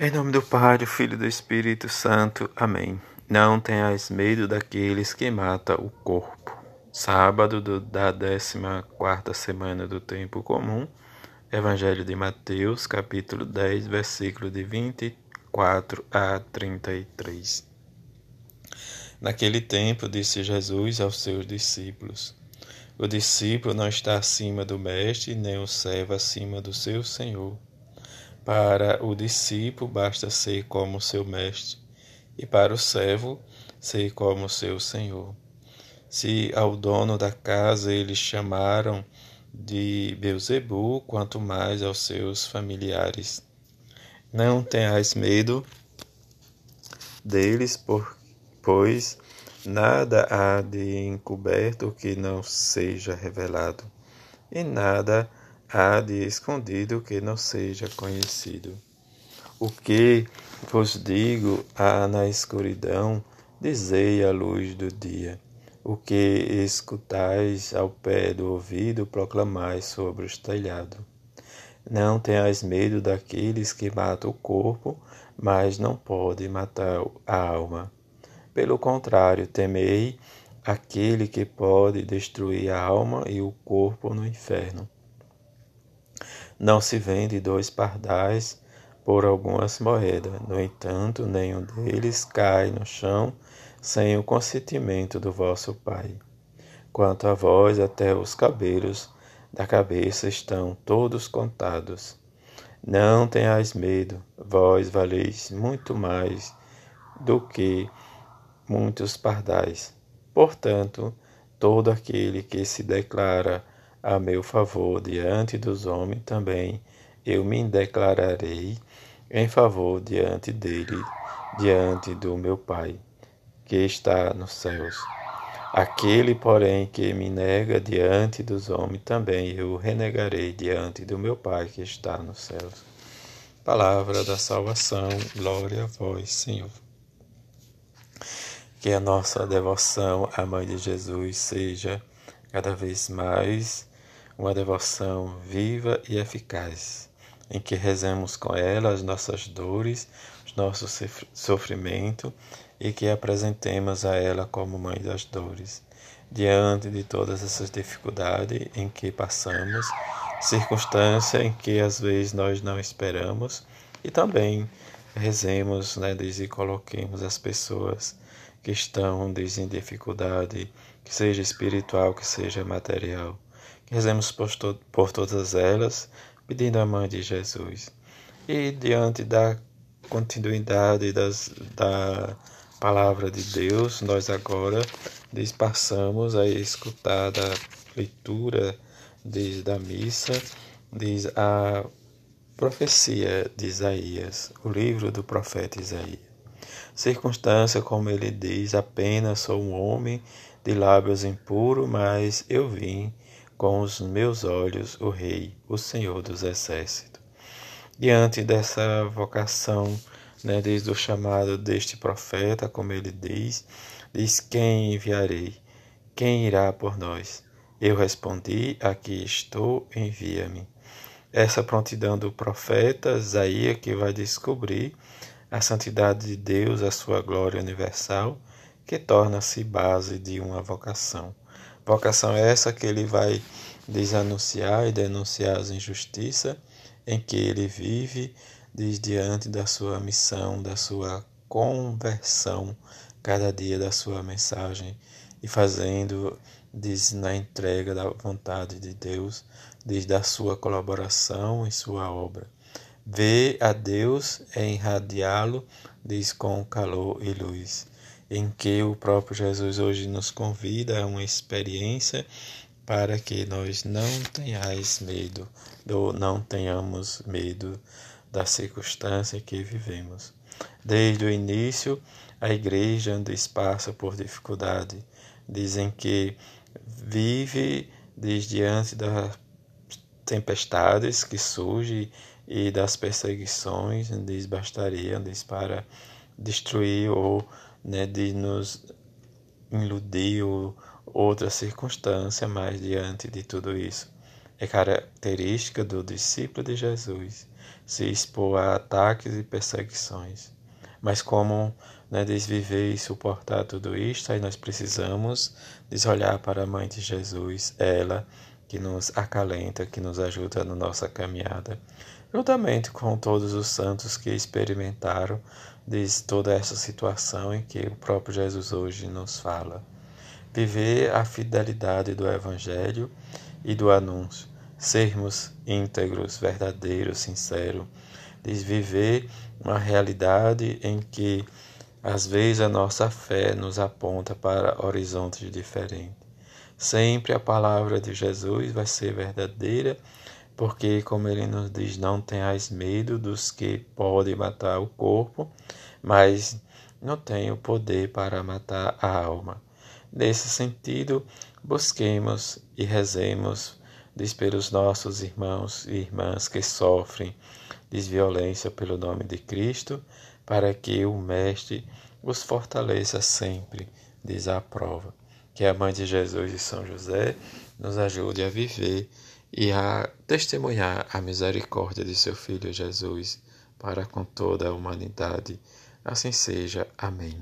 Em nome do Pai, do Filho e do Espírito Santo. Amém. Não tenhais medo daqueles que matam o corpo. Sábado do, da 14 semana do tempo comum. Evangelho de Mateus, capítulo 10, versículo de 24 a 33. Naquele tempo disse Jesus aos seus discípulos: O discípulo não está acima do mestre, nem o servo acima do seu senhor. Para o discípulo basta ser como seu mestre, e para o servo ser como seu senhor. Se ao dono da casa eles chamaram de Beuzebu, quanto mais aos seus familiares. Não tenhais medo deles, pois nada há de encoberto que não seja revelado, e nada há de escondido que não seja conhecido. O que vos digo há na escuridão, dizei à luz do dia. O que escutais ao pé do ouvido, proclamai sobre os telhados. Não tenhais medo daqueles que matam o corpo, mas não podem matar a alma. Pelo contrário, temei aquele que pode destruir a alma e o corpo no inferno. Não se vende dois pardais por algumas moedas. No entanto, nenhum deles cai no chão sem o consentimento do vosso Pai. Quanto a vós, até os cabelos da cabeça estão todos contados. Não tenhais medo, vós valeis muito mais do que muitos pardais. Portanto, todo aquele que se declara a meu favor diante dos homens, também eu me declararei em favor diante dele, diante do meu Pai, que está nos céus. Aquele, porém, que me nega diante dos homens, também eu renegarei diante do meu Pai que está nos céus. Palavra da salvação, glória a vós, Senhor. Que a nossa devoção à Mãe de Jesus seja cada vez mais uma devoção viva e eficaz, em que rezemos com ela as nossas dores, os nossos sofrimentos e que apresentemos a ela como Mãe das Dores. Diante de todas essas dificuldades em que passamos, circunstância em que às vezes nós não esperamos, e também rezemos né, e coloquemos as pessoas que estão diz, em dificuldade, que seja espiritual, que seja material Rezemos por, to por todas elas, pedindo a mãe de Jesus. E diante da continuidade das, da palavra de Deus, nós agora passamos a escutar da leitura diz, da missa, diz a profecia de Isaías, o livro do profeta Isaías. Circunstância, como ele diz, apenas sou um homem de lábios impuros, mas eu vim com os meus olhos o Rei, o Senhor dos Exércitos. Diante dessa vocação, né, desde o chamado deste profeta, como ele diz, diz: Quem enviarei? Quem irá por nós? Eu respondi: Aqui estou, envia-me. Essa prontidão do profeta Isaías que vai descobrir a santidade de Deus, a sua glória universal, que torna-se base de uma vocação. Vocação é essa que ele vai desanunciar e denunciar as injustiças em que ele vive diz, diante da sua missão, da sua conversão, cada dia da sua mensagem e fazendo, diz, na entrega da vontade de Deus, diz, da sua colaboração em sua obra. Ver a Deus é irradiá-lo, diz, com calor e luz em que o próprio Jesus hoje nos convida a uma experiência para que nós não tenhais medo, ou não tenhamos medo da circunstância que vivemos. Desde o início, a igreja anda passa por dificuldade. Dizem que vive desde diante das tempestades que surgem e das perseguições, diz bastaria, diz para destruir ou né, de nos iludir ou outra circunstância, mas diante de tudo isso, é característica do discípulo de Jesus se expor a ataques e perseguições. Mas como né, desviver e suportar tudo isto, aí nós precisamos desolhar para a Mãe de Jesus, ela que nos acalenta, que nos ajuda na nossa caminhada, juntamente com todos os santos que experimentaram de toda essa situação em que o próprio Jesus hoje nos fala. Viver a fidelidade do Evangelho e do anúncio, sermos íntegros, verdadeiros, sinceros, de viver uma realidade em que às vezes a nossa fé nos aponta para horizontes diferentes. Sempre a palavra de Jesus vai ser verdadeira, porque, como ele nos diz, não tenhais medo dos que podem matar o corpo, mas não tem o poder para matar a alma. Nesse sentido, busquemos e rezemos diz pelos nossos irmãos e irmãs que sofrem desviolência pelo nome de Cristo, para que o Mestre os fortaleça sempre, diz a prova. Que a Mãe de Jesus e São José nos ajude a viver e a testemunhar a misericórdia de seu Filho Jesus para com toda a humanidade. Assim seja. Amém.